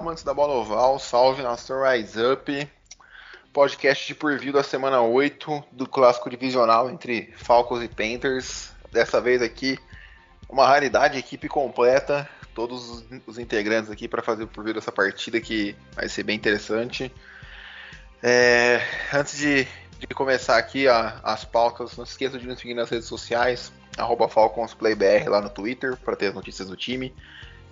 Amantes da bola oval, salve nação Rise Up. Podcast de preview da semana 8 do clássico divisional entre Falcons e Panthers. Dessa vez aqui, uma raridade, equipe completa, todos os integrantes aqui para fazer o preview dessa partida que vai ser bem interessante. É, antes de, de, começar aqui a, as pautas, não se esqueça de nos seguir nas redes sociais, FalconsPlayBR lá no Twitter para ter as notícias do time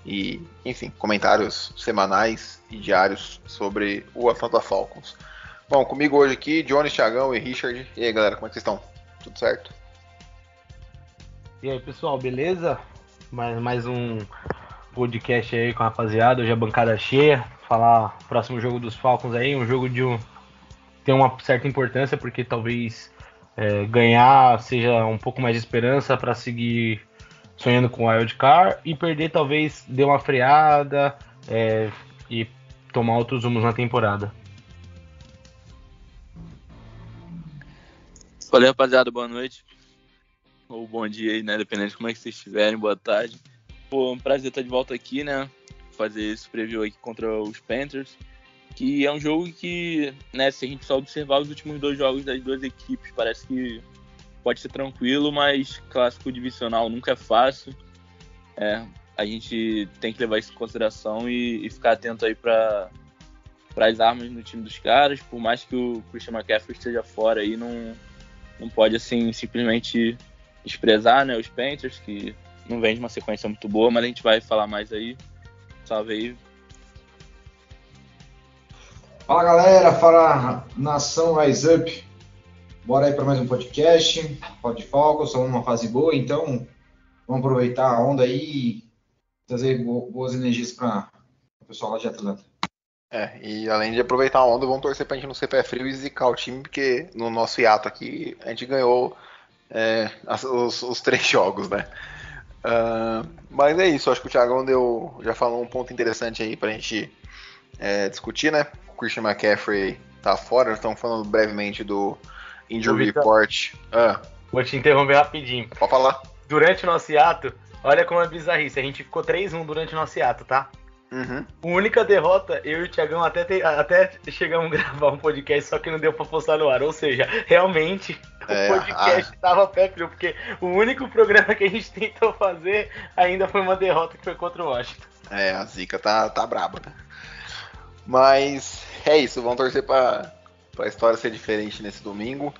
e, enfim, comentários semanais e diários sobre o Atlanta Falcons. Bom, comigo hoje aqui, Johnny, Thiagão e Richard. E aí, galera, como é que vocês estão? Tudo certo? E aí, pessoal, beleza? Mais, mais um podcast aí com a rapaziada, hoje a bancada cheia. Falar próximo jogo dos Falcons aí, um jogo de um. tem uma certa importância, porque talvez é, ganhar seja um pouco mais de esperança para seguir sonhando com o Wild Card e perder talvez dê uma freada é, e tomar outros rumos na temporada. Valeu, rapaziada, boa noite. Ou bom dia aí, né? Dependendo de como é que vocês estiverem, boa tarde. Pô, um prazer estar de volta aqui, né? Fazer esse preview aqui contra os Panthers. Que é um jogo que, né, se a gente só observar os últimos dois jogos das duas equipes, parece que pode ser tranquilo, mas clássico divisional nunca é fácil. É, a gente tem que levar isso em consideração e, e ficar atento aí para as armas no time dos caras. Por mais que o Christian McCaffrey esteja fora aí, não, não pode assim simplesmente desprezar né, os Panthers, que não vem de uma sequência muito boa, mas a gente vai falar mais aí. Salve aí. Fala galera, fala nação Rise Up. Bora aí para mais um podcast. Pode foco, estamos numa fase boa, então vamos aproveitar a onda aí e trazer boas energias para o pessoal lá de Atlanta. É, e além de aproveitar a onda, vamos torcer para a gente não ser pé frio e zicar o time, porque no nosso hiato aqui a gente ganhou é, os, os, três jogos, né? Uh, mas é isso, acho que o Thiagão deu, já falou um ponto interessante aí para a gente é, discutir, né? O Christian McCaffrey tá fora, estamos falando brevemente do Injury Report. Ah. Vou te interromper rapidinho. Pode falar. Durante o nosso hiato, olha como é bizarrice. A gente ficou 3-1 durante o nosso hiato, tá? Uhum. A única derrota, eu e o Thiagão até, te, até chegamos a gravar um podcast, só que não deu pra postar no ar. Ou seja, realmente é, o podcast a... tava pé frio, porque o único programa que a gente tentou fazer ainda foi uma derrota que foi contra o Washington. É, a zica tá, tá braba, né? Mas é isso, vamos torcer pra, para a história ser diferente nesse domingo.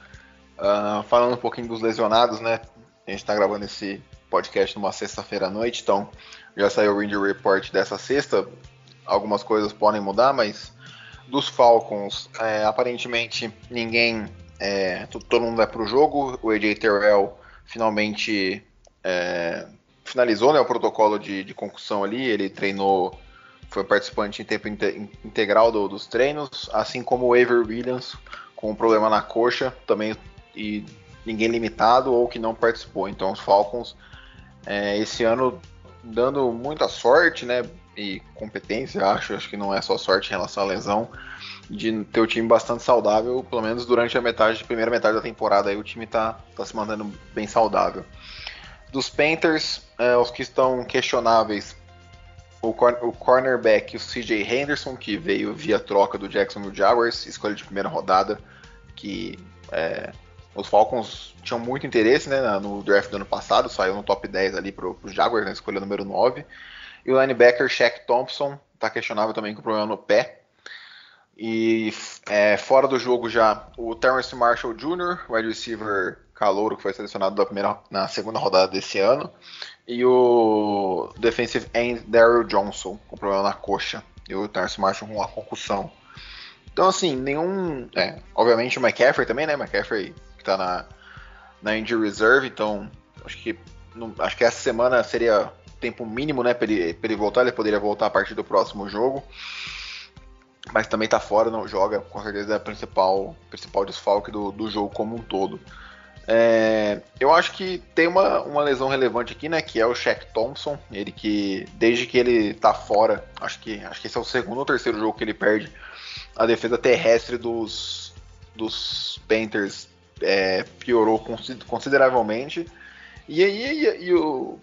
Uh, falando um pouquinho dos lesionados, né? A gente está gravando esse podcast numa sexta-feira à noite, então já saiu o Injury Report dessa sexta. Algumas coisas podem mudar, mas dos Falcons, é, aparentemente ninguém. É, todo mundo vai para o jogo. O AJ Terrell finalmente é, finalizou né, o protocolo de, de concussão ali. Ele treinou foi participante em tempo integral do, dos treinos, assim como o Aver Williams, com um problema na coxa, também e ninguém limitado ou que não participou. Então os Falcons é, esse ano dando muita sorte, né? E competência, acho, acho que não é só sorte em relação à lesão, de ter o time bastante saudável, pelo menos durante a metade, primeira metade da temporada aí o time tá, tá se mantendo bem saudável. Dos Panthers, é, os que estão questionáveis o, o cornerback, o CJ Henderson, que veio via troca do Jacksonville Jaguars, escolha de primeira rodada, que é, os Falcons tinham muito interesse né, no draft do ano passado, saiu no top 10 ali para os Jaguars, na escolha número 9. E o linebacker Shaq Thompson, está questionável também com problema no pé. E é, fora do jogo já, o Terrence Marshall Jr., wide receiver calouro que foi selecionado da primeira, na segunda rodada desse ano e o defensive end Daryl Johnson com problema na coxa e o Terence Marshall com uma concussão. Então, assim, nenhum. É, obviamente o McCaffrey também, né? McCaffrey que tá na, na injury reserve, então acho que, não, acho que essa semana seria tempo mínimo, né, para ele, ele voltar. Ele poderia voltar a partir do próximo jogo. Mas também tá fora, não joga. Com certeza é a principal, principal desfalque do, do jogo como um todo. É, eu acho que tem uma, uma lesão relevante aqui, né? Que é o Shaq Thompson. Ele que, desde que ele tá fora, acho que, acho que esse é o segundo ou terceiro jogo que ele perde. A defesa terrestre dos, dos Panthers é, piorou consideravelmente. E aí, e, e, o,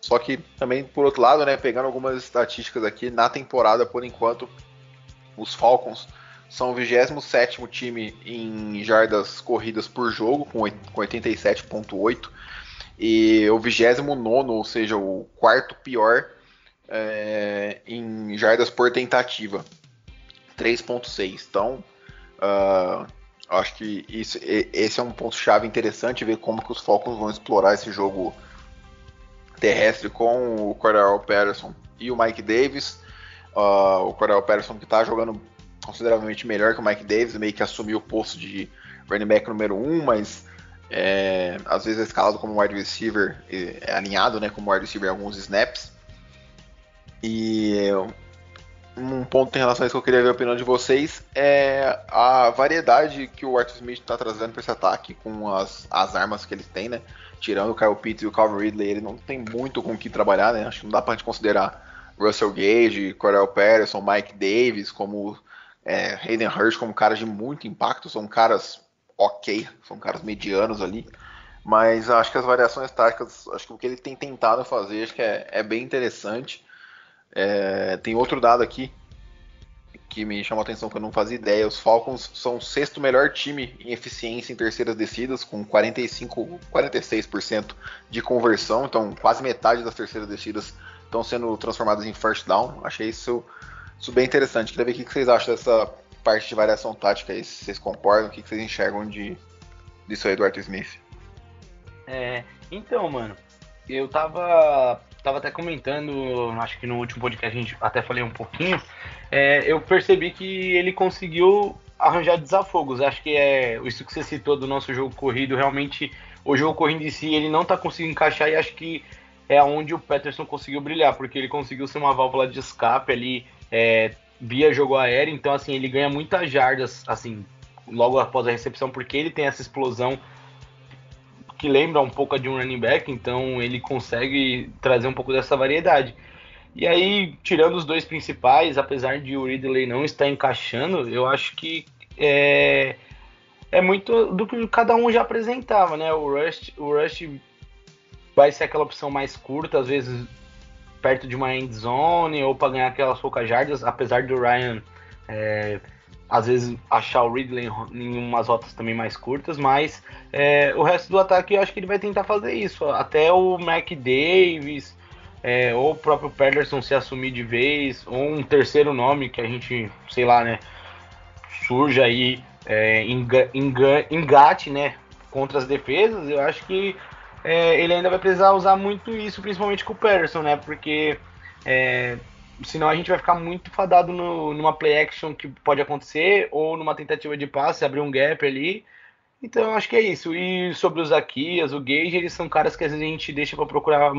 só que também, por outro lado, né? Pegando algumas estatísticas aqui, na temporada, por enquanto, os Falcons são o 27 time em jardas corridas por jogo, com 87,8. E o 29, ou seja, o quarto pior é, em jardas por tentativa, 3,6. Então, uh, acho que isso, esse é um ponto-chave interessante, ver como que os Falcons vão explorar esse jogo terrestre com o Cordell Patterson e o Mike Davis. Uh, o Cordell Patterson que está jogando consideravelmente melhor que o Mike Davis, meio que assumiu o posto de running back número 1, um, mas é, às vezes é escalado como wide receiver, é alinhado né, como wide receiver em alguns snaps. E um ponto em relação a isso que eu queria ver a opinião de vocês é a variedade que o Arthur Smith está trazendo para esse ataque com as, as armas que ele tem, né? Tirando o Kyle Pitts e o Calvin Ridley, ele não tem muito com o que trabalhar, né? Acho que não dá para gente considerar Russell Gage, Corel Patterson, Mike Davis como é, Hayden Hurst como caras de muito impacto, são caras ok, são caras medianos ali, mas acho que as variações táticas, acho que o que ele tem tentado fazer, acho que é, é bem interessante. É, tem outro dado aqui que me chamou a atenção que eu não fazia ideia. Os Falcons são o sexto melhor time em eficiência em terceiras descidas, com 45, 46% de conversão. Então, quase metade das terceiras descidas estão sendo transformadas em first down. Achei isso isso bem interessante. Queria ver o que vocês acham dessa parte de variação tática aí, se vocês concordam, o que vocês enxergam de, disso aí do Arthur Smith. É, então, mano, eu tava, tava até comentando, acho que no último podcast a gente até falei um pouquinho, é, eu percebi que ele conseguiu arranjar desafogos. Acho que é isso que você citou do nosso jogo corrido, realmente o jogo corrido em si ele não tá conseguindo encaixar e acho que é onde o Peterson conseguiu brilhar, porque ele conseguiu ser uma válvula de escape ali, é, via jogo aéreo, então assim, ele ganha muitas jardas, assim, logo após a recepção, porque ele tem essa explosão que lembra um pouco de um running back, então ele consegue trazer um pouco dessa variedade. E aí, tirando os dois principais, apesar de o Ridley não estar encaixando, eu acho que é, é muito do que cada um já apresentava, né? O Rush, o Rush vai ser aquela opção mais curta, às vezes perto de uma end zone ou para ganhar aquelas poucas jardas, apesar do Ryan é, às vezes achar o Ridley em umas rotas também mais curtas, mas é, o resto do ataque eu acho que ele vai tentar fazer isso. Até o Mac Davis é, ou o próprio Pederson se assumir de vez, ou um terceiro nome que a gente, sei lá, né, surja aí, é, engate, né, contra as defesas, eu acho que é, ele ainda vai precisar usar muito isso, principalmente com o Patterson, né? Porque é, senão a gente vai ficar muito fadado no, numa play action que pode acontecer, ou numa tentativa de passe, abrir um gap ali. Então acho que é isso. E sobre os Zaquias, o Gage, eles são caras que às vezes a gente deixa para procurar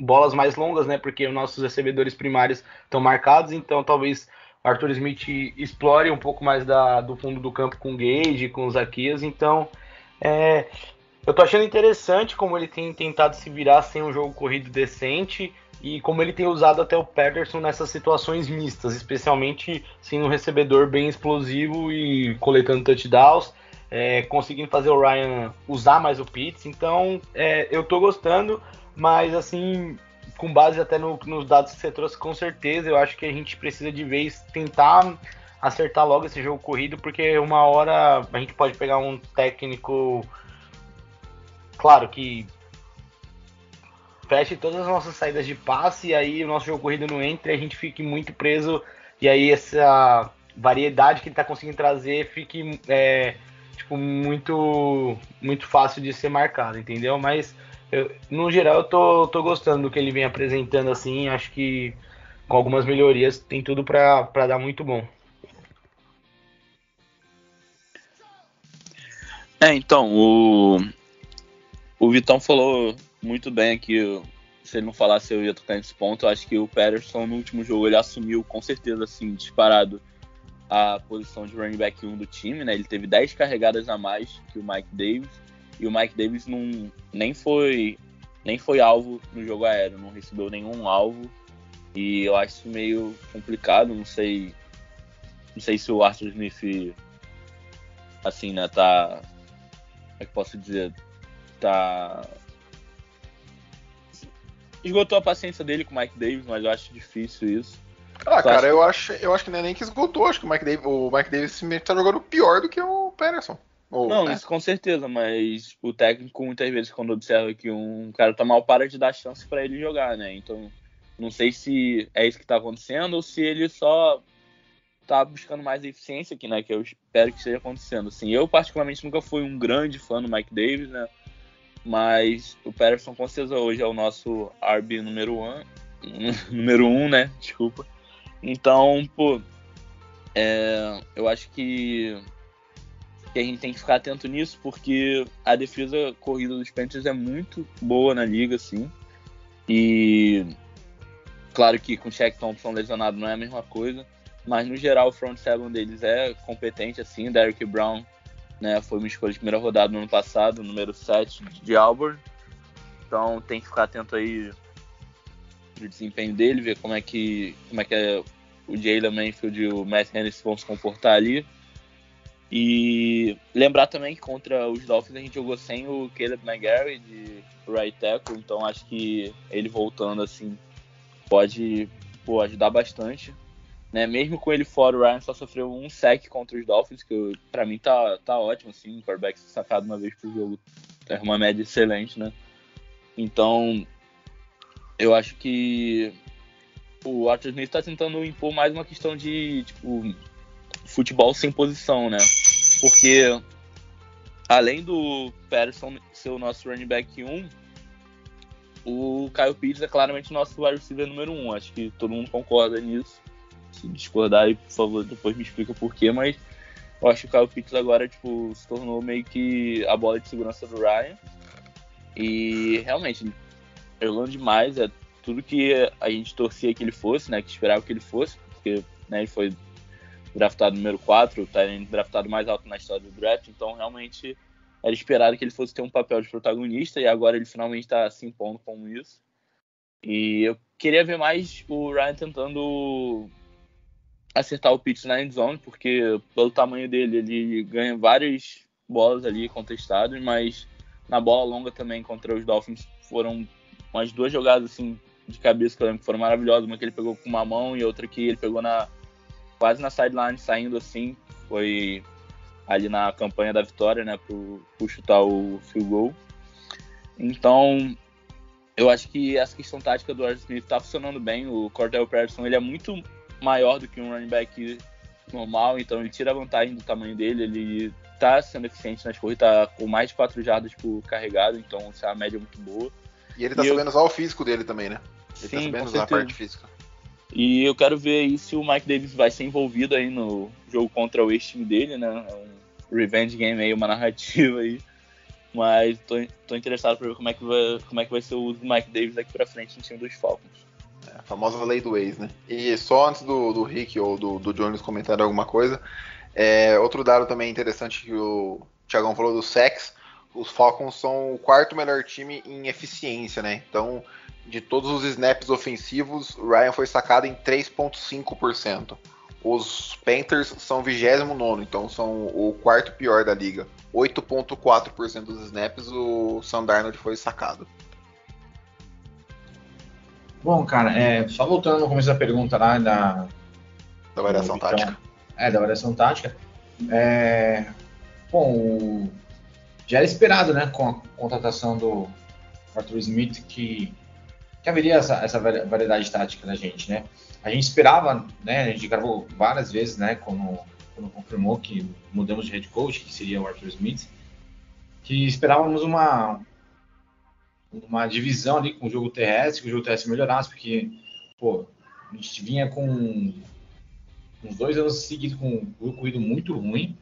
bolas mais longas, né? Porque os nossos recebedores primários estão marcados, então talvez Arthur Smith explore um pouco mais da, do fundo do campo com o Gage, com os Zaquias. Então é, eu tô achando interessante como ele tem tentado se virar sem um jogo corrido decente e como ele tem usado até o Patterson nessas situações mistas, especialmente sem um recebedor bem explosivo e coletando touchdowns, é, conseguindo fazer o Ryan usar mais o Pitts. Então, é, eu tô gostando, mas assim, com base até no, nos dados que você trouxe, com certeza, eu acho que a gente precisa de vez tentar acertar logo esse jogo corrido, porque uma hora a gente pode pegar um técnico claro que feche todas as nossas saídas de passe e aí o nosso jogo corrido não entra e a gente fique muito preso e aí essa variedade que ele está conseguindo trazer fique é, tipo, muito muito fácil de ser marcado, entendeu? Mas eu, no geral eu tô, tô gostando do que ele vem apresentando assim, acho que com algumas melhorias tem tudo para dar muito bom. É, então, o, o Vitão falou muito bem aqui se ele não falasse, eu ia tocar nesse ponto. Eu acho que o Patterson no último jogo ele assumiu com certeza, assim, disparado a posição de running back 1 do time, né? Ele teve 10 carregadas a mais que o Mike Davis. E o Mike Davis não, nem foi nem foi alvo no jogo aéreo, não recebeu nenhum alvo. E eu acho isso meio complicado, não sei. Não sei se o Arthur Smith assim, né, tá. Como é que posso dizer? Tá. Esgotou a paciência dele com o Mike Davis, mas eu acho difícil isso. Ah, cara, eu acho, eu acho que não é nem que esgotou, acho que o Mike Davis, o Mike Davis simplesmente tá jogando pior do que o Patterson. Ou, não, né? isso com certeza, mas o técnico muitas vezes quando observa que um cara tá mal para de dar chance para ele jogar, né? Então, não sei se é isso que tá acontecendo ou se ele só tá buscando mais eficiência aqui, né? Que eu espero que esteja acontecendo. Assim, eu particularmente nunca fui um grande fã do Mike Davis, né? Mas o Patterson com certeza hoje é o nosso RB número um, número um, né? Desculpa. Então, pô, é, eu acho que, que a gente tem que ficar atento nisso, porque a defesa corrida dos Panthers é muito boa na liga, assim. E claro que com o Shaq Thompson lesionado não é a mesma coisa, mas no geral o front seven deles é competente, assim. Derrick Brown né, foi uma escolha de primeira rodada no ano passado, número 7 de Auburn. Então tem que ficar atento aí do desempenho dele, ver como é que, como é que é o Jalen Manfield e o Matt Henry vão se comportar ali. E lembrar também que contra os Dolphins a gente jogou sem o Caleb McGarry de right tackle, então acho que ele voltando assim pode pô, ajudar bastante. Né? Mesmo com ele fora, o Ryan só sofreu um sec contra os Dolphins, que para mim tá, tá ótimo, assim, o quarterback sacado uma vez por jogo é uma média excelente, né? Então, eu acho que o Arthur Smith está tentando impor mais uma questão de tipo, futebol sem posição, né? Porque além do Patterson ser o nosso running back 1, o Kyle Pitts é claramente nosso wide receiver número 1. Acho que todo mundo concorda nisso. Se discordar por favor, depois me explica por quê, mas eu acho que o Kyle Pitts agora tipo, se tornou meio que a bola de segurança do Ryan. E realmente, jogando demais, é tudo que a gente torcia que ele fosse, né? Que esperava que ele fosse, porque né, ele foi draftado número 4, tá draftado mais alto na história do draft, então realmente era esperado que ele fosse ter um papel de protagonista e agora ele finalmente está se impondo como isso. E eu queria ver mais o Ryan tentando acertar o pitch na end zone, porque pelo tamanho dele ele ganha várias bolas ali contestadas, mas na bola longa também contra os Dolphins foram umas duas jogadas assim de cabeça que eu lembro que foram maravilhosas. Uma que ele pegou com uma mão e outra que ele pegou na quase na sideline, saindo assim. Foi ali na campanha da vitória, né, por, por chutar o field goal. Então, eu acho que essa questão tática do Arthur Smith tá funcionando bem. O Cordell Patterson, ele é muito maior do que um running back normal, então ele tira a vantagem do tamanho dele, ele tá sendo eficiente nas corridas, tá com mais de 4 jardas por carregado, então essa é uma média muito boa. E ele tá E sabendo eu- usar o físico dele também, né? Ele tá Sim, sabendo com usar a parte física. E eu quero ver aí se o Mike Davis vai ser envolvido aí no jogo contra o ex-time dele, né? É um revenge game aí, uma narrativa aí. Mas tô, tô interessado pra ver como é, que vai, como é que vai ser o uso do Mike Davis daqui pra frente no time dos Falcons. A famosa lei do ex, né? E só antes do, do Rick ou do, do Jones comentarem alguma coisa, é, outro dado também interessante que o Thiagão falou do sex, os Falcons são o quarto melhor time em eficiência, né? Então, de todos os snaps ofensivos, Ryan foi sacado em 3,5%. Os Panthers são 29, então são o quarto pior da liga. 8,4% dos snaps o Sam Darnold foi sacado. Bom, cara, é, só voltando no começo da pergunta lá da, Da variação Então, tática. É, da variação tática. É, bom, o- já era esperado, né, com a contratação do Arthur Smith, que, que haveria essa, essa vari- variedade tática da gente, né? A gente esperava, né, a gente gravou várias vezes, né, quando, quando confirmou que mudamos de head coach, que seria o Arthur Smith, que esperávamos uma, uma divisão ali com o jogo terrestre, que o jogo terrestre melhorasse, porque, pô, a gente vinha com uns dois anos seguidos com um jogo corrido muito ruim,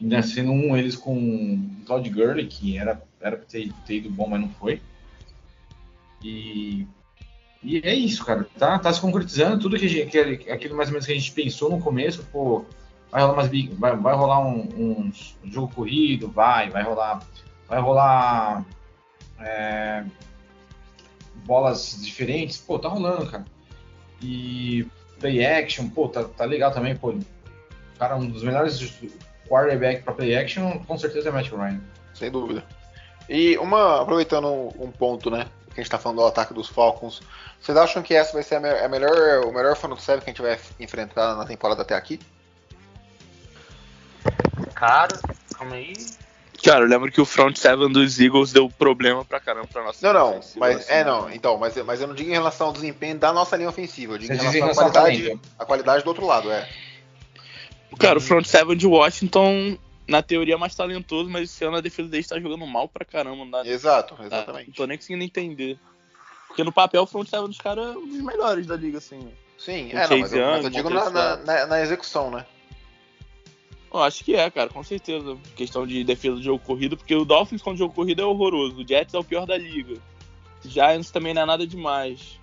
ainda sendo um eles com o Todd Gurley, que era, era pra ter, ter ido bom, mas não foi. E E é isso, cara. Tá, tá se concretizando tudo que, gente, que aquilo mais ou menos que a gente pensou no começo, pô, vai rolar umas vai, vai rolar um, um, jogo corrido, vai, vai rolar, vai rolar é, bolas diferentes, pô, tá rolando, cara. E play action, pô, tá, tá legal também, pô. Cara, um dos melhores quarterback para play action, com certeza é Matt Ryan. Sem dúvida. E uma, aproveitando um ponto, né, que a gente tá falando do ataque dos Falcons, vocês acham que essa vai ser a, me a melhor, o melhor front seven que a gente vai enfrentar na temporada até aqui? Cara, calma aí. Cara, eu lembro que o front seven dos Eagles deu problema pra caramba pra nossa Não, não, mas assim, é não, então, mas, mas eu não digo em relação ao desempenho da nossa linha ofensiva, eu digo em relação à qualidade, a qualidade do outro lado, é. Cara, o front seven de Washington, na teoria, é mais talentoso, mas esse ano a defesa dele está jogando mal pra caramba. Não dá, Exato, exatamente. não tô nem conseguindo entender. Porque no papel o front seven dos caras é um dos melhores da liga, assim. Sim, é, não, mas, eu, mas eu digo na, na, na, execução, né? Eu acho que é, cara, com certeza. Questão de defesa do jogo corrido, porque o Dolphins com o jogo corrido é horroroso. O Jets é o pior da liga. Giants também não é nada demais.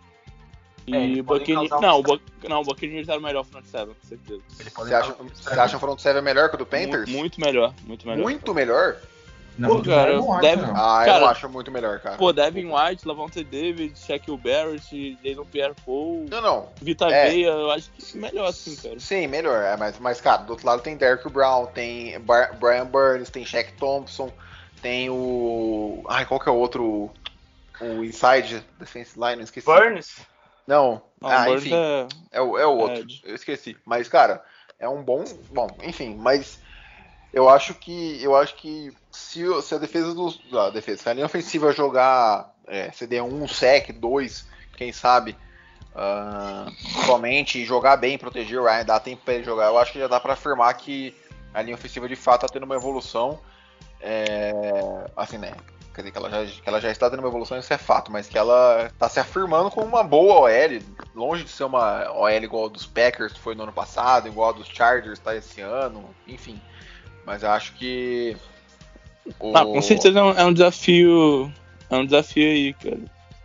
E é, Buccaneers. Não, o não, o Buccaneers era o melhor front seven, com certeza. Você acha, você acha o front seven melhor que o do Panthers? Muito, muito melhor, muito melhor. Muito melhor? Não, pô, cara, não Devin, não. Ah, cara, eu acho muito melhor, cara. Pô, Devin White, Lavonte David, Shaquille Barrett, Jason Pierre-Paul, não, não. Vita é. Veia, eu acho que melhor assim, cara. Sim, melhor, é, mas, mas cara, do outro lado tem Derrick Brown, tem Bar Brian Burns, tem Shaq Thompson, tem o... Ai, qual que é o outro... O inside defense line, não esqueci. Burns? Não, ah, enfim, é... É, o, é o outro, eu esqueci. Mas, cara, é um bom... Bom, enfim, mas eu acho que eu acho que se, se a defesa do a defesa, se a linha ofensiva jogar é, CD 1, sec 2, quem sabe uh, somente jogar bem, proteger o Ryan, dar tempo para ele jogar, eu acho que já dá para afirmar que a linha ofensiva de fato está tendo uma evolução. É, assim, né? Quer dizer, que ela, já, que ela já está tendo uma evolução, isso é fato, mas que ela está se afirmando como uma boa OL, longe de ser uma OL igual a dos Packers, que foi no ano passado, igual a dos Chargers, tá esse ano, enfim. Mas eu acho que. O... Ah, com certeza é um, é um, desafio. É um desafio aí, cara.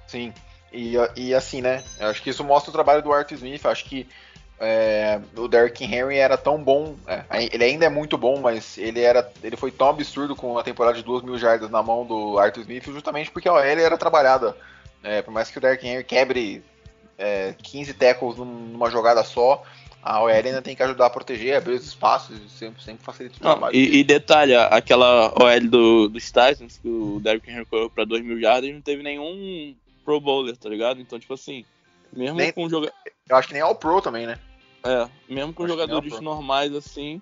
Sim. E, e assim, né? Eu acho que isso mostra o trabalho do Arthur Smith. Eu acho que é, o Derrick Henry era tão bom. É, ele ainda é muito bom, mas ele era. Ele foi tão absurdo com a temporada de 2 mil jardas na mão do Arthur Smith, justamente porque a OL era trabalhada. É, por mais que o Derrick Henry quebre 15 tackles numa jogada só, a OL ainda tem que ajudar a proteger, abrir os espaços, sempre, sempre facilita o trabalho. E, e detalhe, aquela OL do, dos Titans, que o Derrick Henry correu pra 2 mil jardas, não teve nenhum Pro Bowler, tá ligado? Então, tipo assim, mesmo nem, com jogador. Eu acho que nem All Pro também, né? É, mesmo com jogadores normais assim,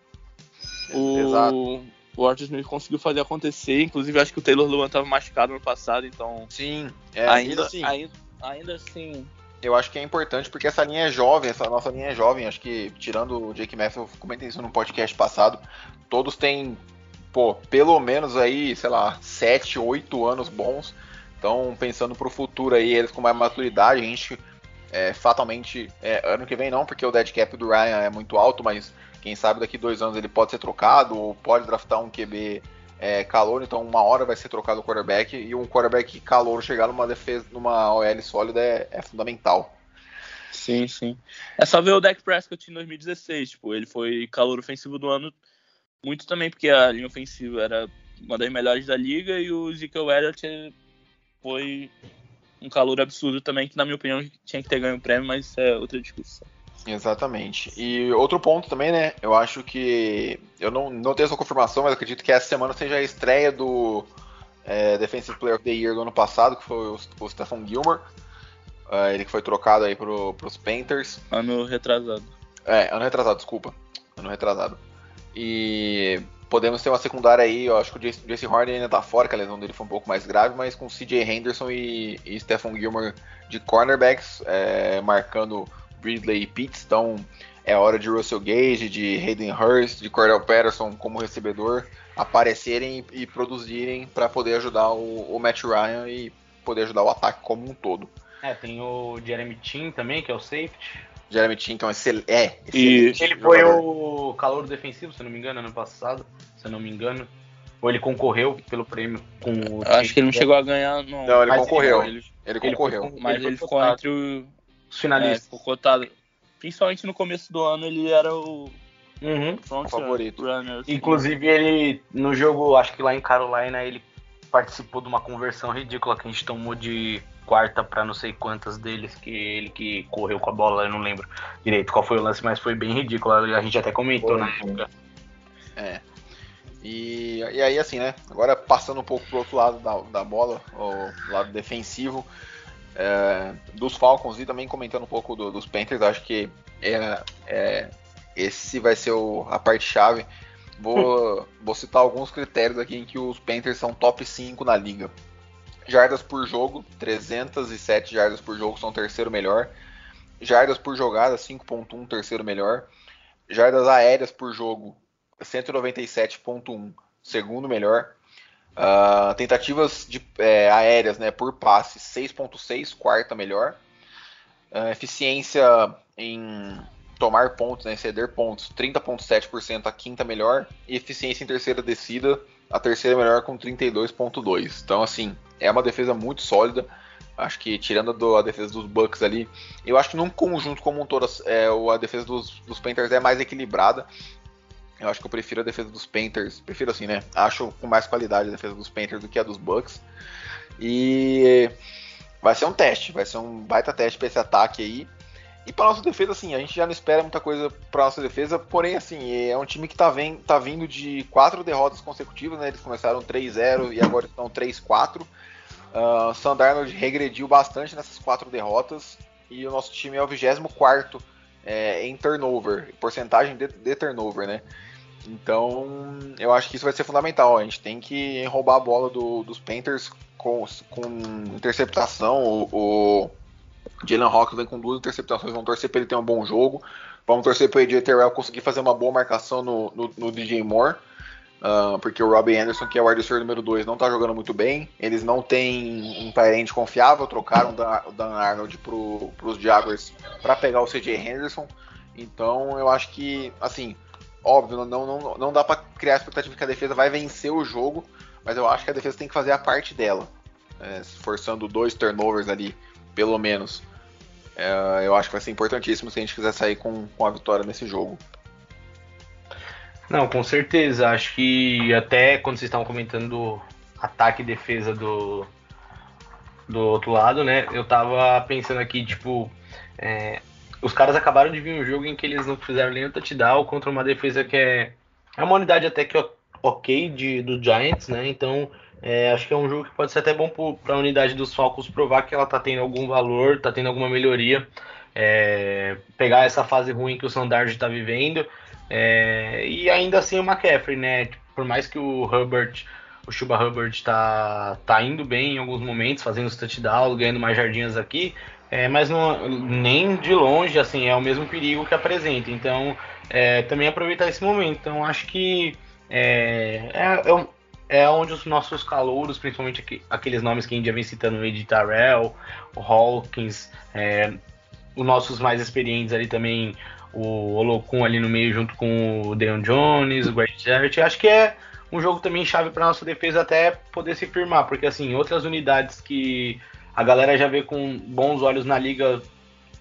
o, Exato. o Arthur Smith conseguiu fazer acontecer. Inclusive, acho que o Taylor Luan tava machucado no passado, então. Sim, é, ainda, assim. Ainda, ainda assim, eu acho que é importante porque essa linha é jovem, essa nossa linha é jovem. Acho que, tirando o Jake Matthews, eu comentei isso no podcast passado, todos têm, pô, pelo menos aí, sei lá, 7, 8 anos bons. Então, pensando pro futuro aí, eles com mais maturidade, a gente é, fatalmente, é, ano que vem não, porque o dead cap do Ryan é muito alto, mas quem sabe daqui dois anos ele pode ser trocado ou pode draftar um QB é, calor, então uma hora vai ser trocado o quarterback e um quarterback calor chegar numa defesa, numa OL sólida é, é, fundamental. Sim, sim. É só ver o Dak Prescott em 2016, tipo, ele foi calor ofensivo do ano muito também porque a linha ofensiva era uma das melhores da liga e o Ezekiel Elliott foi um calor absurdo também que na minha opinião tinha que ter ganho o prêmio, mas é outra discussão. Exatamente. E outro ponto também, né? Eu acho que. Eu não, não tenho essa confirmação, mas acredito que essa semana seja a estreia do é, Defensive Player of the Year do ano passado, que foi o, o Stephen Gilmore. Uh, ele que foi trocado aí pro, pros Panthers. Ano retrasado. É, ano retrasado, desculpa. Ano retrasado. E podemos ter uma secundária aí, eu acho que o Jesse Horn ainda tá fora, que a lesão dele foi um pouco mais grave, mas com CJ Henderson e, e Stephen Gilmore de cornerbacks, é, marcando Ridley e Pitts, então é hora de Russell Gage, de Hayden Hurst, de Cordell Patterson como recebedor aparecerem e produzirem para poder ajudar o, o, Matt Ryan e poder ajudar o ataque como um todo. É, tem o Jeremy Chin também, que é o safety. Jeremy Chin, que é um excel é, excelente. ele foi o calor defensivo, se não me engano, ano passado, se eu não me engano. Ou ele concorreu pelo prêmio com o. Acho que ele não chegou a ganhar, não. Não, ele Mas concorreu. Ele, Ele Ele concorreu. foi- mas ele ficou entre o. Os É, finalistas. ficou cotado. Principalmente no começo do ano, ele era o Uhum. favorito. runner. assim. Inclusive, ele, no jogo, acho que lá em Carolina, ele participou de uma conversão ridícula que a gente tomou de quarta pra não sei quantas deles, que ele que correu com a bola, eu não lembro direito qual foi o lance, mas foi bem ridículo. A gente até comentou Foi, na época. É. E, e aí, assim, né? Agora passando um pouco pro outro lado da, da bola, o lado defensivo é, dos Falcons e também comentando um pouco do- dos Panthers, acho que é, é, esse vai ser o- a parte chave. Vou, vou citar alguns critérios aqui em que os Panthers são top 5 na liga. Jardas por jogo, 307 jardas por jogo são o terceiro melhor. Jardas por jogada, 5.1, terceiro melhor. Jardas aéreas por jogo, 197.1, segundo melhor. Ah, tentativas de, é, aéreas né, por passe, 6.6, quarta melhor. Ah, eficiência em tomar pontos, né, ceder pontos, 30.7%, a quinta melhor. E eficiência em terceira descida, a terceira melhor com 32.2. Então, assim, é uma defesa muito sólida. Acho que tirando do- a defesa dos Bucks ali, eu acho que num conjunto como um todo, é, a defesa dos, dos Panthers é mais equilibrada. Eu acho que eu prefiro a defesa dos Panthers. Prefiro assim, né? Acho com mais qualidade a defesa dos Panthers do que a dos Bucks. E vai ser um teste, vai ser um baita teste para esse ataque aí. E para nossa defesa, assim, a gente já não espera muita coisa para nossa defesa, porém, assim, é um time que tá, vem, tá vindo de quatro derrotas consecutivas, né? Eles começaram 3-0 e agora estão 3-4. Uh, Sam Darnold regrediu bastante nessas quatro derrotas e o nosso time é o 24 é, em turnover, porcentagem de, de turnover, né? Então, eu acho que isso vai ser fundamental. A gente tem que roubar a bola do- dos Panthers com, com interceptação. O, o Jalen Hawkins vem com duas interceptações. Vamos torcer para ele ter um bom jogo. Vamos torcer para o AJ Terrell conseguir fazer uma boa marcação no, no- no DJ Moore. ah, porque o Robbie Anderson, que é o receiver número 2, não está jogando muito bem. Eles não têm um parente confiável. Trocaram o Dan Arnold para os Jaguars para pegar o CJ Henderson. Então, eu acho que, assim, óbvio, não, não, não dá para criar a expectativa que a defesa vai vencer o jogo, mas eu acho que a defesa tem que fazer a parte dela, é, forçando dois turnovers ali, pelo menos. É, eu acho que vai ser importantíssimo se a gente quiser sair com, com a vitória nesse jogo. Não, com certeza. Acho que até quando vocês estavam comentando do ataque e defesa do, do outro lado, né? Eu tava pensando aqui, tipo, é, os caras acabaram de vir um jogo em que eles não fizeram nenhum touchdown contra uma defesa que é, é uma unidade até que ok de, do Giants, né? Então é, acho que é um jogo que pode ser até bom para a unidade dos Falcons provar que ela tá tendo algum valor, tá tendo alguma melhoria. É, pegar essa fase ruim que o Sandard está vivendo é, e ainda assim o McCaffrey, né? Por mais que o Hubbard, o Chuba Hubbard tá, tá indo bem em alguns momentos, fazendo os touchdowns, ganhando mais jardinhas aqui, é, mas não, nem de longe, assim, é o mesmo perigo que apresenta. Então, é, também aproveitar esse momento. Então, acho que é, é, é é onde os nossos calouros, principalmente aqui- aqueles nomes que a gente já vem citando, Ed Tarell, Hawkins, é, os nossos mais experientes ali também, o Olokun ali no meio junto com o Deon Jones, o Greg Jarrett, acho que é um jogo também chave para nossa defesa até poder se firmar, porque assim, outras unidades que a galera já vê com bons olhos na liga,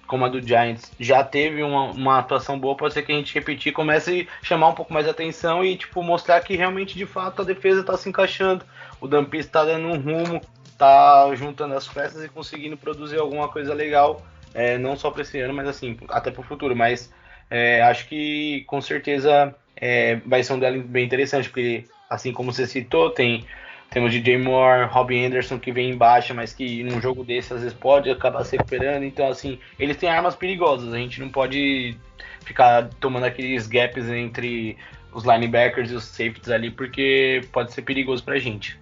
como a do Giants, já teve uma, uma atuação boa, pode ser que a gente repetir, comece a chamar um pouco mais atenção e tipo mostrar que realmente de fato a defesa está se encaixando, o Dampis está dando um rumo, tá juntando as peças e conseguindo produzir alguma coisa legal, é, não só para esse ano, mas assim, até para o futuro, mas é, acho que com certeza é, vai ser um duelo bem interessante, porque assim como você citou, tem temos DJ Moore, Robbie Anderson que vem em baixa, mas que num jogo desse às vezes pode acabar se recuperando. Então, assim, eles têm armas perigosas. A gente não pode ficar tomando aqueles gaps entre os linebackers e os safeties ali, porque pode ser perigoso pra gente.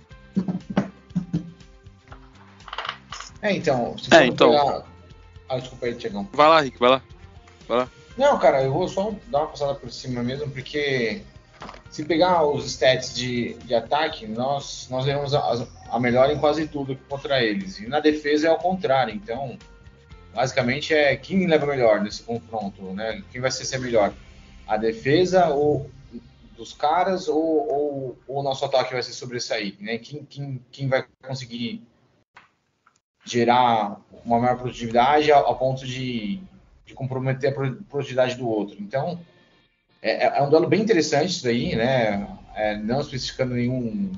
É, então, se É, então. pegar... Ah, desculpa aí, Tiagão. Vai lá, Rick, vai lá. Não, cara, eu vou só dar uma passada por cima mesmo, porque se pegar os stats de, de ataque, nós, nós levamos a, a melhor em quase tudo contra eles. E na defesa é ao contrário. Então, basicamente é quem leva melhor nesse confronto, né? Quem vai ser, melhor? A defesa ou dos caras ou, ou, ou o nosso ataque vai se sobressair? Né? Quem, quem, quem vai conseguir gerar uma maior produtividade a, a ponto de, de, comprometer a produtividade do outro? Então, é, é, é um duelo bem interessante isso daí, né? É, não especificando nenhum,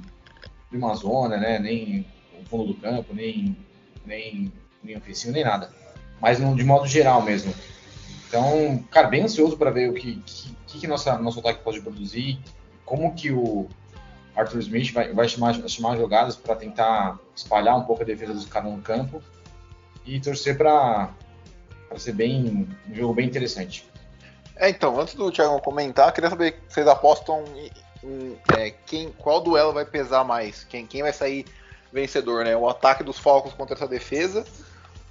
nenhuma zona, né? nem o fundo do campo, nem, nem, nem ofensivo, nem nada. Mas de modo geral mesmo. Então, cara, bem ansioso para ver o que, que, que nossa, nosso ataque pode produzir, como que o Arthur Smith vai, vai chamar, chamar jogadas para tentar espalhar um pouco a defesa dos caras no campo e torcer para ser bem um jogo bem interessante. É, então, antes do Thiago comentar, queria saber se vocês apostam em, em é, quem, qual duelo vai pesar mais, quem, quem vai sair vencedor, né? O ataque dos Falcons contra essa defesa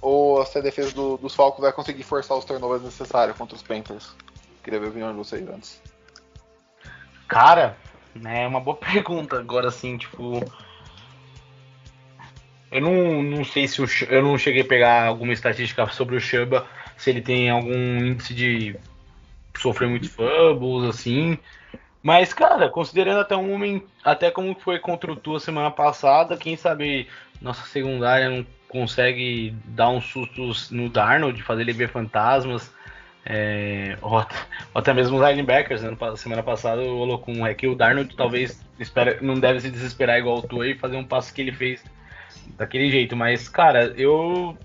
ou se a defesa do, dos Falcons vai conseguir forçar os turnovers necessários contra os Panthers? Queria ver a opinião de vocês antes. Cara, né, é uma boa pergunta. Agora, assim, tipo. Eu não, não sei se o, eu não cheguei a pegar alguma estatística sobre o Chuba, se ele tem algum índice de sofrer muitos fumbles, assim. Mas, cara, considerando até um momento, até como foi contra o Tua semana passada, quem sabe nossa secundária não consegue dar uns sustos no Darnold, fazer ele ver fantasmas. É, ou, até, mesmo os linebackers, né? semana passada o Olocum é que o Darnold talvez espera, não deve se desesperar igual o Tua e fazer um passo que ele fez daquele jeito, mas cara, eu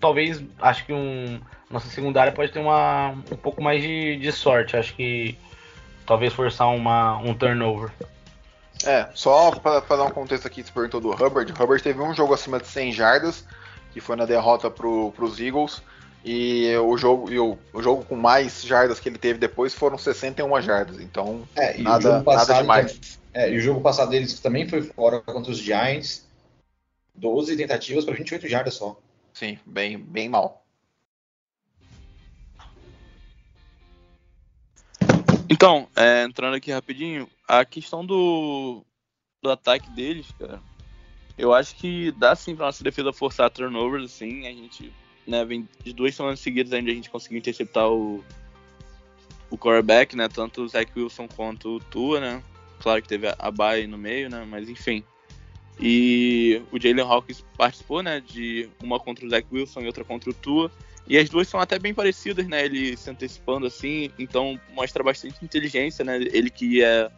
talvez acho que um nossa secundária pode ter uma um pouco mais de, de sorte, acho que talvez forçar uma, um turnover. É, só para dar um contexto aqui, você perguntou do Hubbard. Hubbard teve um jogo acima de 100 jardas, que foi na derrota para os Eagles. E o jogo, e o, o, jogo com mais jardas que ele teve depois foram 61 jardas. Então, é, nada, nada demais. É, e o jogo passado deles também foi fora contra os Giants. 12 tentativas para 28 jardas só. Sim, bem, bem mal. Então, é, entrando aqui rapidinho, a questão do, do ataque deles, cara, eu acho que dá sim pra nossa defesa forçar turnovers, assim, a gente, né, vem de duas semanas seguidas ainda a gente conseguiu interceptar o, o quarterback, né, tanto o Zach Wilson quanto o Tua, né, claro que teve a, a bye no meio, né, mas enfim. E o Jalen Hawkins participou, né, de uma contra o Zach Wilson e outra contra o Tua, e as duas são até bem parecidas, né? Ele se antecipando assim, então mostra bastante inteligência, né? Ele que é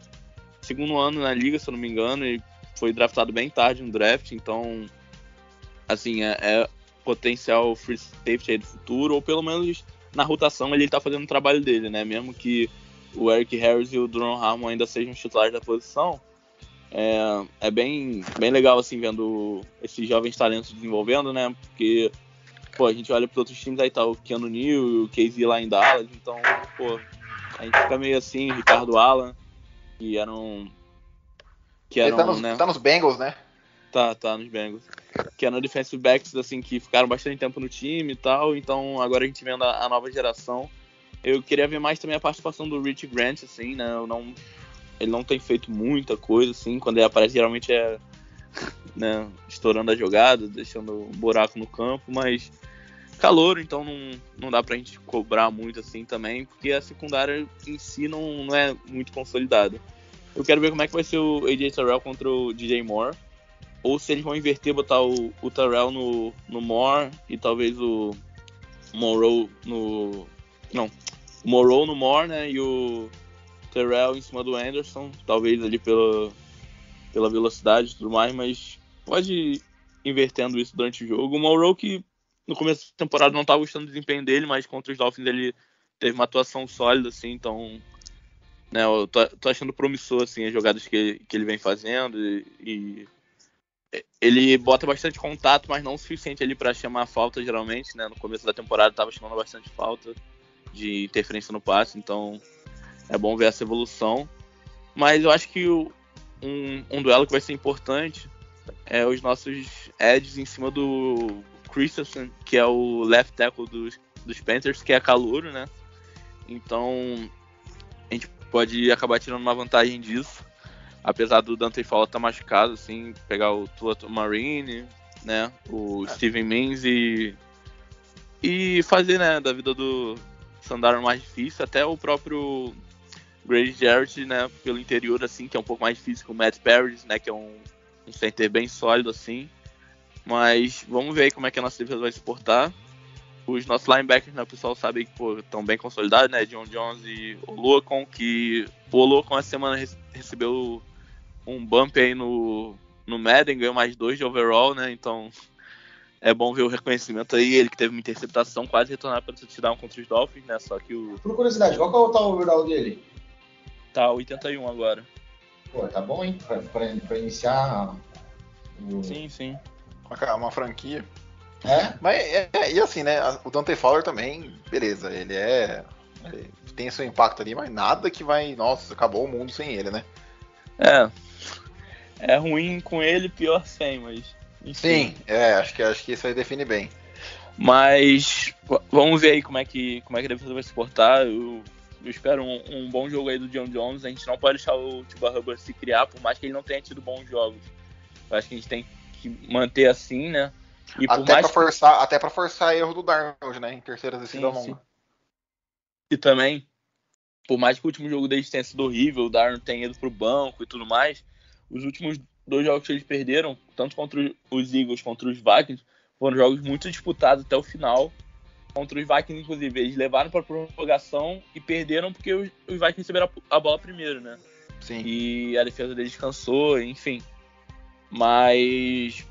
segundo ano na liga, se eu não me engano, e foi draftado bem tarde no draft, então assim, é, é potencial free safety aí do futuro, ou pelo menos na rotação ele tá fazendo o trabalho dele, né? Mesmo que o Eric Harris e o Duron Harmon ainda sejam titulares da posição, é, é bem, bem legal assim vendo esses jovens talentos desenvolvendo, né? Porque pô, a gente olha para outros times aí, tá o Keanu Neal, o Casey lá em Dallas, então, pô, a gente fica meio assim, Ricardo Allen, que eram. Que eram, Ele tá nos, né? tá nos Bengals, né? Tá, tá, nos Bengals. Que eram defensive backs, assim, que ficaram bastante tempo no time e tal, então agora a gente vendo a, a nova geração. Eu queria ver mais também a participação do Rich Grant, assim, né? Eu não, ele não tem feito muita coisa, assim, quando ele aparece geralmente é né, estourando a jogada, deixando um buraco no campo, mas calor, então não, não dá pra gente cobrar muito assim também, porque a secundária em si não, não é muito consolidada. Eu quero ver como é que vai ser o AJ Terrell contra o DJ Moore, ou se eles vão inverter, botar o, o Terrell no, no Moore e talvez o Monroe no. Não, o Monroe no Moore, né? E o Terrell em cima do Anderson, talvez ali pela, pela velocidade e tudo mais, mas pode ir invertendo isso durante o jogo. O Monroe que no começo da temporada não estava gostando do desempenho dele, mas contra os Dolphins ele teve uma atuação sólida, assim, então. Né, eu tô, tô achando promissor assim, as jogadas que, que ele vem fazendo e, e ele bota bastante contato, mas não o suficiente ali para chamar falta geralmente, né? No começo da temporada estava chamando bastante falta de interferência no passe, então é bom ver essa evolução. Mas eu acho que o, um, um duelo que vai ser importante é os nossos edges em cima do Christensen, que é o left tackle dos, dos Panthers, que é calouro, né? Então a gente pode acabar tirando uma vantagem disso. Apesar do Dante Fowler estar tá machucado, assim, pegar o Tua Marine, né? O é. Steven Means e. E fazer, né, da vida do Sandaro mais difícil. Até o próprio Grady Jarrett, né, pelo interior, assim, que é um pouco mais difícil que o Matt Paradis, né, que é um, um center bem sólido, assim. Mas vamos ver aí como é que a nossa defesa vai se portar. Os nossos linebackers, né, o pessoal sabe que estão bem consolidados, né, John Jones e o Locon, que o Locon essa semana recebeu um bump aí no, no Madden, ganhou mais dois de overall, né, então é bom ver o reconhecimento aí, ele que teve uma interceptação, quase retornar para touchdown contra os Dolphins, né, só que o... Por curiosidade, qual que é o overall dele? Tá 81 agora. Pô, tá bom, hein? Pra, pra, pra iniciar. O... Sim, sim. Uma, uma franquia. É? Mas, é, é, e assim, né? O Dante Fowler também, beleza, ele é. Ele tem seu impacto ali, mas nada que vai. Nossa, acabou o mundo sem ele, né? É. É ruim com ele, pior sem, mas. Enfim. Sim, é, acho que, acho que isso aí define bem. Mas vamos ver aí como é que, como é que a defesa vai se portar. Eu eu espero um, um, bom jogo aí do John Jones. A gente não pode deixar o Tuba Hubbard se criar, por mais que ele não tenha tido bons jogos. Eu acho que a gente tem que manter assim, né? E até para forçar, até para forçar erro do Darnold, né? Em terceiras decisões longas. E também, por mais que o último jogo deles tenha sido horrível, o Darnold tenha ido pro banco e tudo mais, os últimos dois jogos que eles perderam, tanto contra os Eagles quanto os Vikings, foram jogos muito disputados até o final contra os Vikings, inclusive. Eles levaram para prorrogação e perderam porque os, os Vikings receberam a, a, bola primeiro, né? Sim. E a defesa deles cansou, enfim. Mas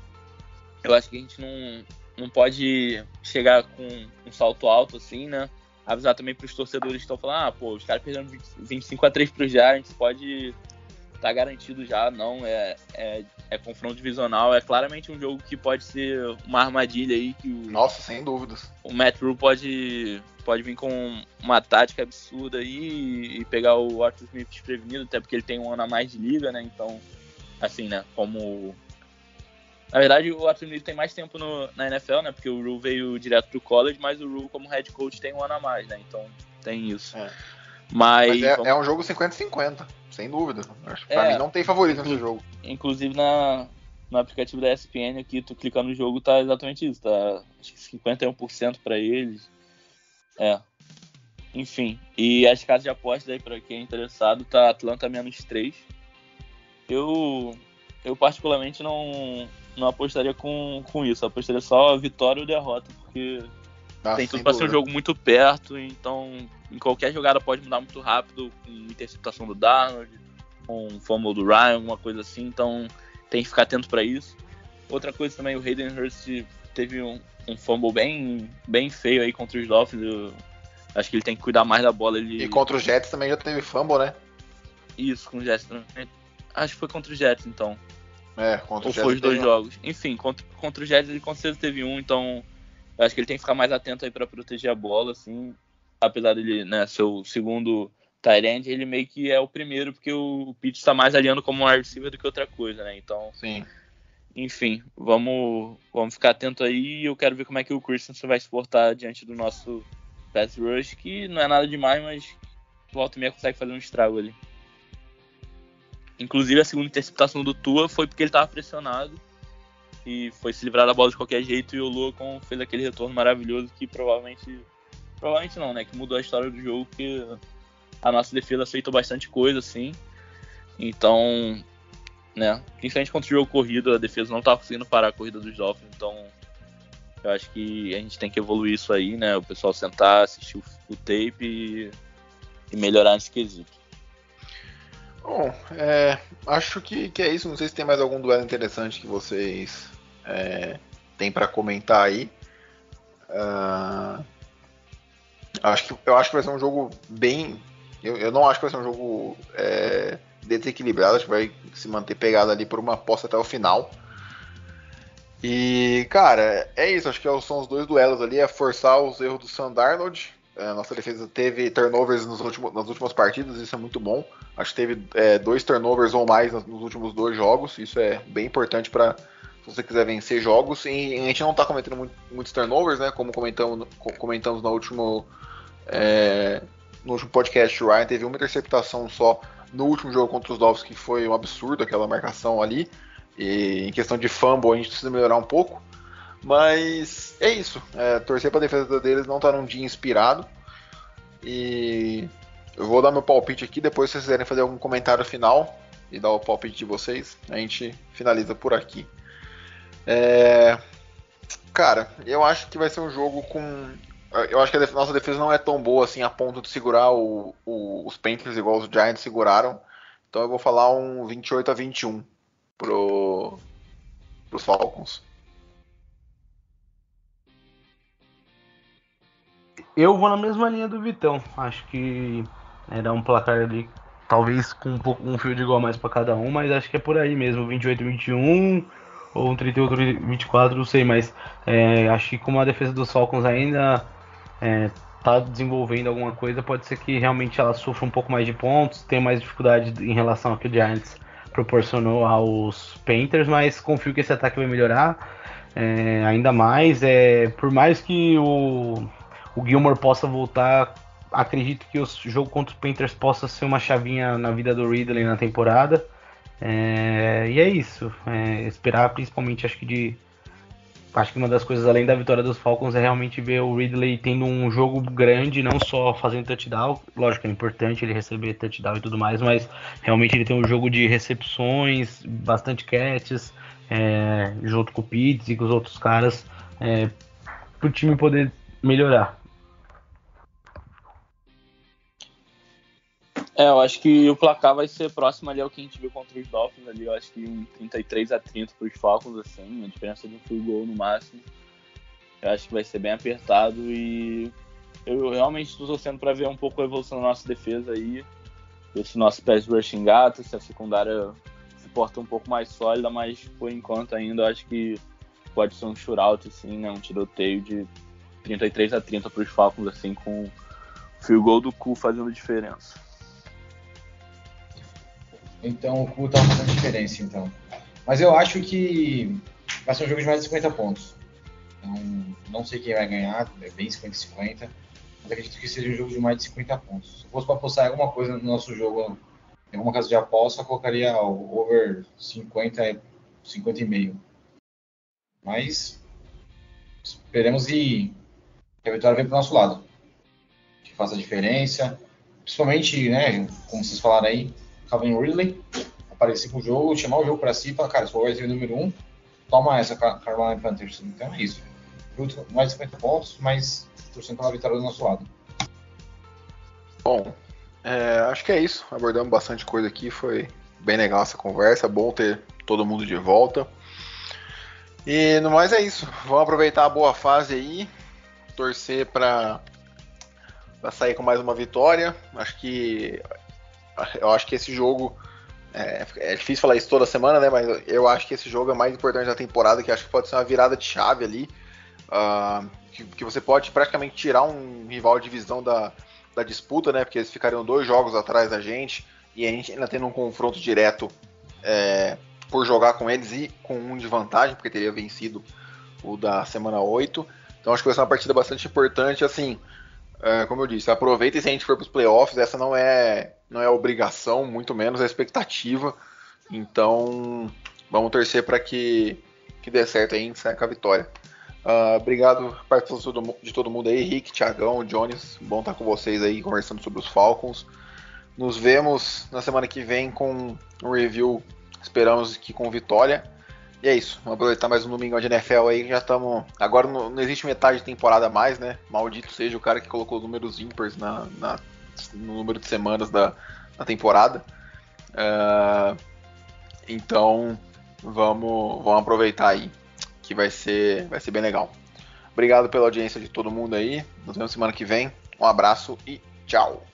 eu acho que a gente não, não pode chegar com um salto alto assim, né? Avisar também para os torcedores que estão falando, ah, pô, os caras perderam 25 a 3 para os Giants, pode tá garantido já, não é, é, é, confronto divisional, é claramente um jogo que pode ser uma armadilha aí que o, Nossa, sem dúvidas. O Matt Rule pode pode vir com uma tática absurda aí e pegar o Arthur Smith desprevenido, até porque ele tem um ano a mais de liga, né? Então, assim, né, como na verdade, o Arthur Smith tem mais tempo no, na NFL, né? Porque o Rule veio direto pro college, mas o Rule, como head coach, tem um ano a mais, né? Então tem isso. É. Mas, mas é, vamos... é, um jogo 50-50 sem dúvida. Acho que pra é, mim não tem favorito nesse jogo. Inclusive na, no aplicativo da ESPN aqui, tu clica no jogo, tá exatamente isso. Tá acho que 51% para eles. É. Enfim. E as casas de apostas aí, pra quem é interessado, tá Atlanta menos 3. Eu, eu particularmente não, não apostaria com, com isso. Eu apostaria só vitória ou derrota, porque ah, tem tudo pra ser um jogo muito perto, então em qualquer jogada pode mudar muito rápido, com interceptação do Darnold, com um fumble do Ryan, alguma coisa assim, então tem que ficar atento para isso. Outra coisa também, o Hayden Hurst teve um, um fumble bem, bem feio aí contra os Dolphins, eu acho que ele tem que cuidar mais da bola. Ele... E contra os Jets também já teve fumble, né? Isso, com os Jets também. Acho que foi contra os Jets, então. É, contra Ou os Jets. Ou foi os dois jogos. Enfim, contra, contra os Jets ele com certeza teve um, então eu acho que ele tem que ficar mais atento aí para proteger a bola, assim, apesar dele né, ser o segundo Tyrant, ele meio que é o primeiro, porque o Pitts está mais aliando como um receiver do que outra coisa, né? Então, Sim. enfim, vamos, vamos ficar atento aí. Eu quero ver como é que o Christensen vai se portar diante do nosso pass rush, que não é nada demais, mas volta e meia consegue fazer um estrago ali. Inclusive, a segunda interceptação do Tua foi porque ele estava pressionado e foi se livrar da bola de qualquer jeito e o Lucon fez aquele retorno maravilhoso que provavelmente Provavelmente não, né? Que mudou a história do jogo, porque a nossa defesa aceitou bastante coisa, assim. Então, né? Principalmente contra o jogo corrido, a defesa não estava conseguindo parar a corrida dos Dolphins, então eu acho que a gente tem que evoluir isso aí, né? O pessoal sentar, assistir o, o tape e, e, melhorar nesse quesito. Bom, é, acho que, que é isso. Não sei se tem mais algum duelo interessante que vocês é, têm para comentar aí. Uh, Acho que, eu acho que vai ser um jogo bem. Eu, eu não acho que vai ser um jogo é, desequilibrado, acho que vai se manter pegado ali por uma aposta até o final. E, cara, é isso. Acho que são os dois duelos ali: é forçar os erros do Sam É, nossa defesa teve turnovers nos últimos, nas últimas partidas, isso é muito bom. Acho que teve é, dois turnovers ou mais nos, nos últimos dois jogos, isso é bem importante para se você quiser vencer jogos. E a gente não está cometendo muito, muitos turnovers, né? Como comentamos, comentamos no último é, no último podcast, o Ryan teve uma interceptação só no último jogo contra os Dolphins, que foi um absurdo aquela marcação ali. E em questão de fumble, a gente precisa melhorar um pouco. Mas é isso. É, torcer para a defesa deles não tá num dia inspirado. E eu vou dar meu palpite aqui, depois se vocês quiserem fazer algum comentário final e dar o palpite de vocês, a gente finaliza por aqui. É... Cara, eu acho que vai ser um jogo com. Eu acho que a def... nossa defesa não é tão boa assim a ponto de segurar o... O... os Panthers igual os Giants seguraram. Então eu vou falar um 28 a 21 pro... pros Falcons. Eu vou na mesma linha do Vitão. Acho que era um placar ali, talvez com um, pouco, um fio de igual mais para cada um, mas acho que é por aí mesmo, 28 21 ou um 38 24, não sei, mas é, acho que como a defesa dos Falcons ainda é, tá desenvolvendo alguma coisa, pode ser que realmente ela sofra um pouco mais de pontos, tenha mais dificuldade em relação ao que o Giants proporcionou aos Panthers, mas confio que esse ataque vai melhorar é, ainda mais. É, por mais que o o Gilmore possa voltar. Acredito que o jogo contra os Panthers possa ser uma chavinha na vida do Ridley na temporada. É, e é isso. É, esperar principalmente, acho que de. Acho que uma das coisas além da vitória dos Falcons é realmente ver o Ridley tendo um jogo grande, não só fazendo touchdown. Lógico é importante ele receber touchdown e tudo mais, mas realmente ele tem um jogo de recepções, bastante catches, é, junto com o Pitts e com os outros caras, é, para o time poder melhorar. É, eu acho que o placar vai ser próximo ali ao que a gente viu contra os Dolphins ali. Eu acho que um 33 a 30 para os Falcons, assim, a diferença de um field goal no máximo. Eu acho que vai ser bem apertado e eu realmente estou torcendo para ver um pouco a evolução da nossa defesa aí. Ver se nosso pass rush engata, se a secundária se porta um pouco mais sólida, mas por enquanto ainda eu acho que pode ser um shootout, assim, né? Um tiroteio de 33 a 30 para os Falcons, assim, com o field goal do cu fazendo diferença. Então o Cu tá fazendo diferença, então. Mas eu acho que vai ser um jogo de mais de 50 pontos. Então, não sei quem vai ganhar, é bem 50-50. Mas acredito que seja um jogo de mais de 50 pontos. Se fosse para apostar alguma coisa no nosso jogo, em alguma casa de aposta, eu colocaria o over 50, 50 e meio. Mas esperemos que a vitória venha para o nosso lado. Que faça a diferença. Principalmente, né, como vocês falaram aí, Calvin Ridley aparecer pro jogo, chamar o jogo para si e falar, cara, for o número 1, um, toma essa Carolina Panthers. Então é isso. Mais de 50 pontos, mas torcendo pela vitória do nosso lado. Bom, é, acho que é isso. Abordamos bastante coisa aqui. Foi bem legal essa conversa. Bom ter todo mundo de volta. E no mais é isso. Vamos aproveitar a boa fase aí. Torcer para sair com mais uma vitória. Acho que eu acho que esse jogo. É, é, difícil falar isso toda semana, né? Mas eu acho que esse jogo é mais importante da temporada, que acho que pode ser uma virada de chave ali. Uh, que, que, você pode praticamente tirar um rival de divisão da, da disputa, né? Porque eles ficariam dois jogos atrás da gente e a gente ainda tendo um confronto direto é, por jogar com eles e com um de vantagem, porque teria vencido o da semana 8. Então acho que vai ser uma partida bastante importante. Assim, é, como eu disse, aproveita e se a gente for para os playoffs, essa não é, não é obrigação, muito menos é expectativa. Então, vamos torcer para que, que dê certo aí e saia com a vitória. Uh, obrigado participação de todo mundo aí, Rick, Thiagão, Jones. Bom estar com vocês aí conversando sobre os Falcons. Nos vemos na semana que vem com um review, esperamos que com vitória. E é isso, vamos aproveitar mais um domingo de NFL aí, já estamos. Agora não, não, existe metade de temporada mais, né? Maldito seja o cara que colocou números ímpares na, na no número de semanas da, da temporada. Uh, então vamos, vamos aproveitar aí, que vai ser, vai ser bem legal. Obrigado pela audiência de todo mundo aí. Nos vemos semana que vem. Um abraço e tchau.